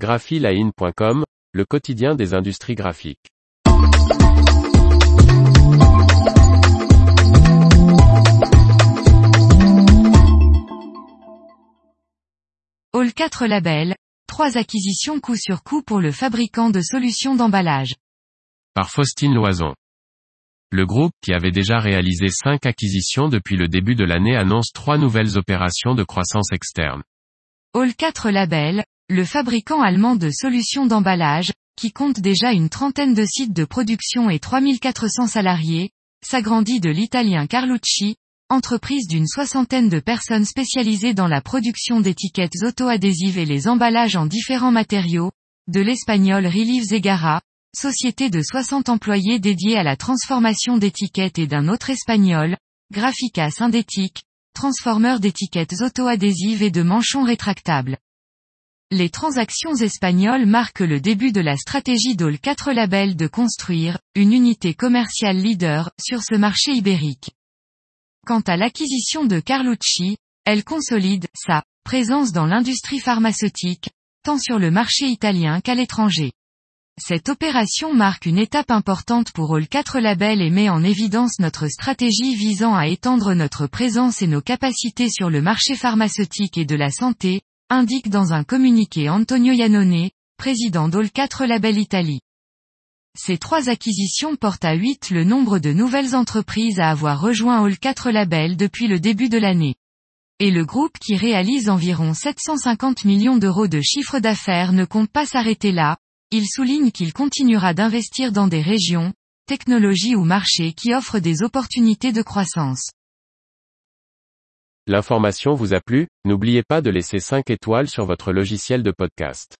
graphiline.com, le quotidien des industries graphiques. All 4 Label, trois acquisitions coup sur coup pour le fabricant de solutions d'emballage. Par Faustine Loison. Le groupe, qui avait déjà réalisé cinq acquisitions depuis le début de l'année annonce trois nouvelles opérations de croissance externe. All 4 Label, le fabricant allemand de solutions d'emballage, qui compte déjà une trentaine de sites de production et 3400 salariés, s'agrandit de l'italien Carlucci, entreprise d'une soixantaine de personnes spécialisées dans la production d'étiquettes auto-adhésives et les emballages en différents matériaux, de l'espagnol Relief Zegara, société de 60 employés dédiés à la transformation d'étiquettes et d'un autre espagnol, Graphica Synthétique, transformeur d'étiquettes auto-adhésives et de manchons rétractables. Les transactions espagnoles marquent le début de la stratégie d'All 4 Label de construire, une unité commerciale leader, sur ce marché ibérique. Quant à l'acquisition de Carlucci, elle consolide, sa, présence dans l'industrie pharmaceutique, tant sur le marché italien qu'à l'étranger. Cette opération marque une étape importante pour All 4 Label et met en évidence notre stratégie visant à étendre notre présence et nos capacités sur le marché pharmaceutique et de la santé, indique dans un communiqué Antonio Iannone, président d'All 4 Label Italie. Ces trois acquisitions portent à 8 le nombre de nouvelles entreprises à avoir rejoint All 4 Label depuis le début de l'année. Et le groupe qui réalise environ 750 millions d'euros de chiffre d'affaires ne compte pas s'arrêter là, il souligne qu'il continuera d'investir dans des régions, technologies ou marchés qui offrent des opportunités de croissance. L'information vous a plu, n'oubliez pas de laisser 5 étoiles sur votre logiciel de podcast.